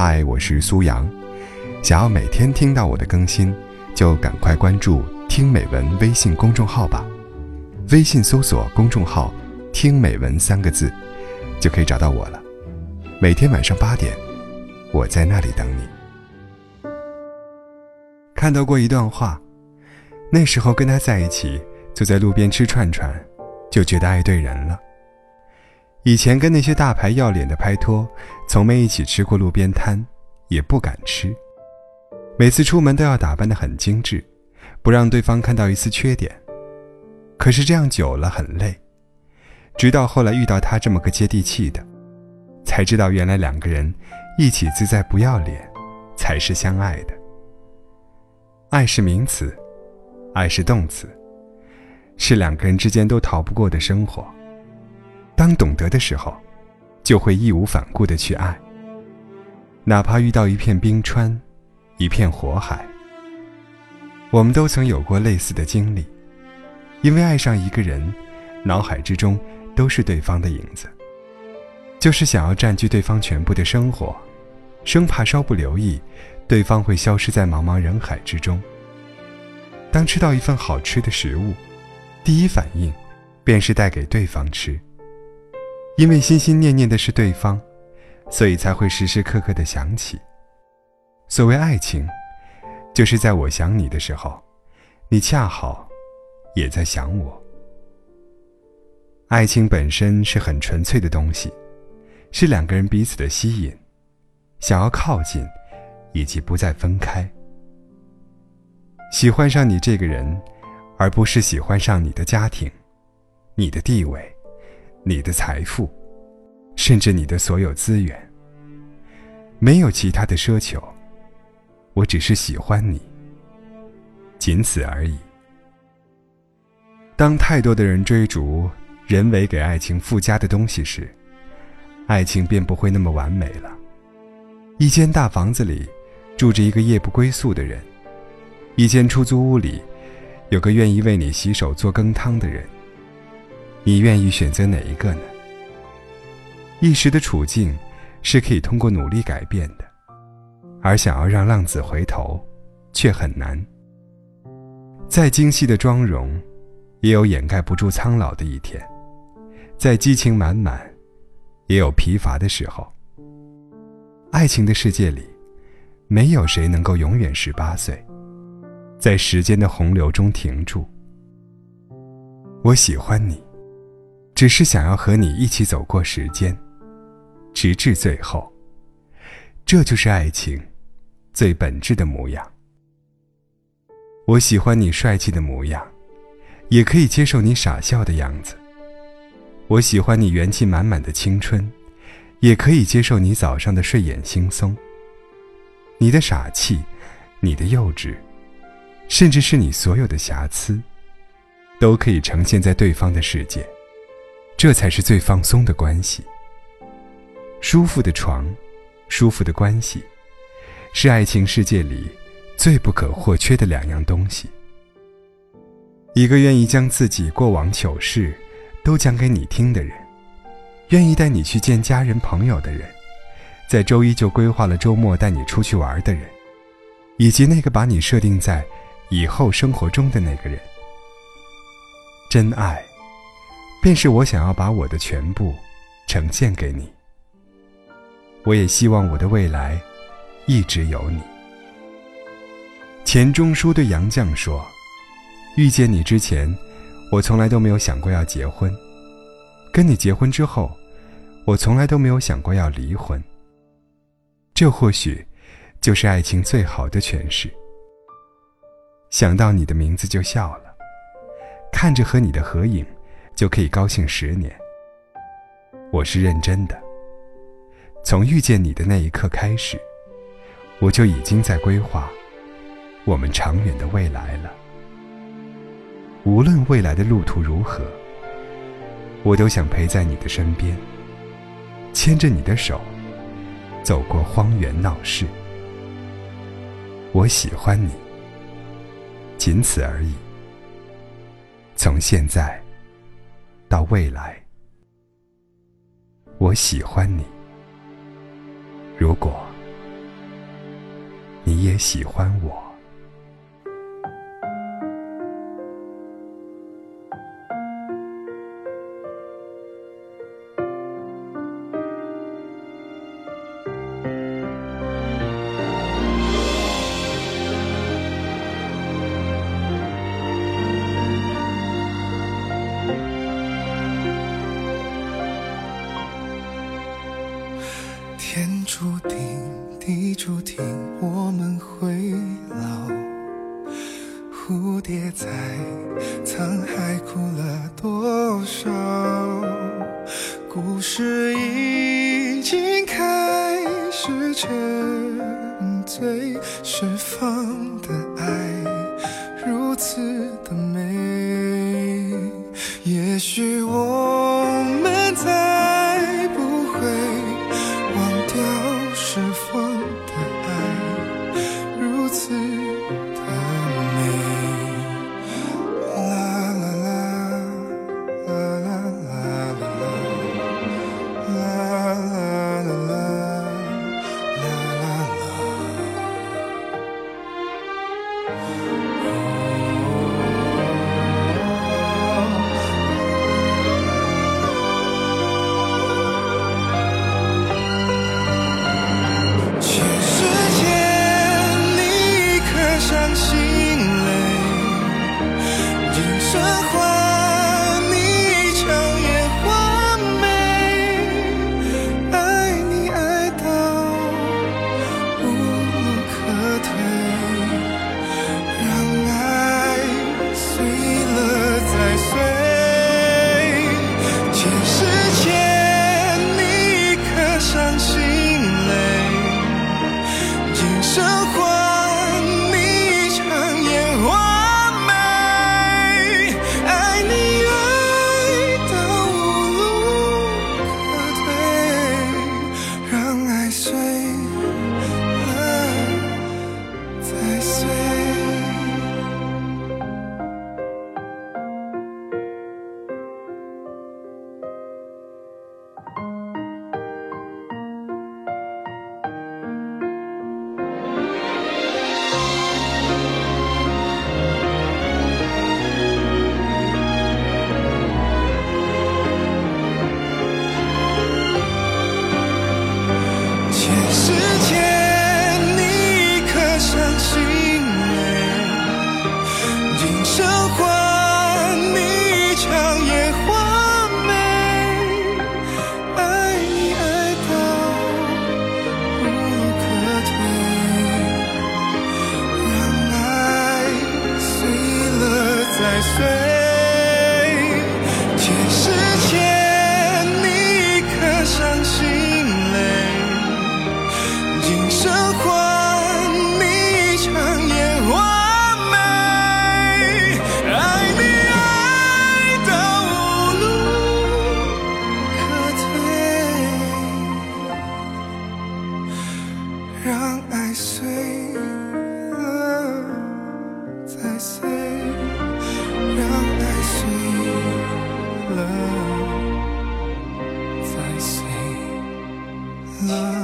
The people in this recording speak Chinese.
嗨，我是苏阳。想要每天听到我的更新，就赶快关注“听美文”微信公众号吧。微信搜索公众号“听美文”三个字，就可以找到我了。每天晚上八点，我在那里等你。看到过一段话，那时候跟他在一起，坐在路边吃串串，就觉得爱对人了。以前跟那些大牌要脸的拍拖，从没一起吃过路边摊，也不敢吃。每次出门都要打扮得很精致，不让对方看到一丝缺点。可是这样久了很累。直到后来遇到他这么个接地气的，才知道原来两个人一起自在不要脸，才是相爱的。爱是名词，爱是动词，是两个人之间都逃不过的生活。当懂得的时候，就会义无反顾的去爱。哪怕遇到一片冰川，一片火海。我们都曾有过类似的经历，因为爱上一个人，脑海之中都是对方的影子，就是想要占据对方全部的生活，生怕稍不留意，对方会消失在茫茫人海之中。当吃到一份好吃的食物，第一反应便是带给对方吃。因为心心念念的是对方，所以才会时时刻刻的想起。所谓爱情，就是在我想你的时候，你恰好也在想我。爱情本身是很纯粹的东西，是两个人彼此的吸引，想要靠近，以及不再分开。喜欢上你这个人，而不是喜欢上你的家庭，你的地位。你的财富，甚至你的所有资源，没有其他的奢求。我只是喜欢你，仅此而已。当太多的人追逐人为给爱情附加的东西时，爱情便不会那么完美了。一间大房子里住着一个夜不归宿的人，一间出租屋里有个愿意为你洗手做羹汤的人。你愿意选择哪一个呢？一时的处境是可以通过努力改变的，而想要让浪子回头，却很难。再精细的妆容，也有掩盖不住苍老的一天；再激情满满，也有疲乏的时候。爱情的世界里，没有谁能够永远十八岁，在时间的洪流中停住。我喜欢你。只是想要和你一起走过时间，直至最后。这就是爱情最本质的模样。我喜欢你帅气的模样，也可以接受你傻笑的样子。我喜欢你元气满满的青春，也可以接受你早上的睡眼惺忪。你的傻气，你的幼稚，甚至是你所有的瑕疵，都可以呈现在对方的世界。这才是最放松的关系。舒服的床，舒服的关系，是爱情世界里最不可或缺的两样东西。一个愿意将自己过往糗事都讲给你听的人，愿意带你去见家人朋友的人，在周一就规划了周末带你出去玩的人，以及那个把你设定在以后生活中的那个人，真爱。便是我想要把我的全部呈现给你。我也希望我的未来一直有你。钱钟书对杨绛说：“遇见你之前，我从来都没有想过要结婚；跟你结婚之后，我从来都没有想过要离婚。这或许就是爱情最好的诠释。想到你的名字就笑了，看着和你的合影。”就可以高兴十年。我是认真的。从遇见你的那一刻开始，我就已经在规划我们长远的未来了。无论未来的路途如何，我都想陪在你的身边，牵着你的手，走过荒原闹市。我喜欢你，仅此而已。从现在。到未来我喜欢你。如果你也喜欢我沧海哭了多少故事已经开始沉醉释放的爱如此的美。也许我们再碎让爱醒了再碎了。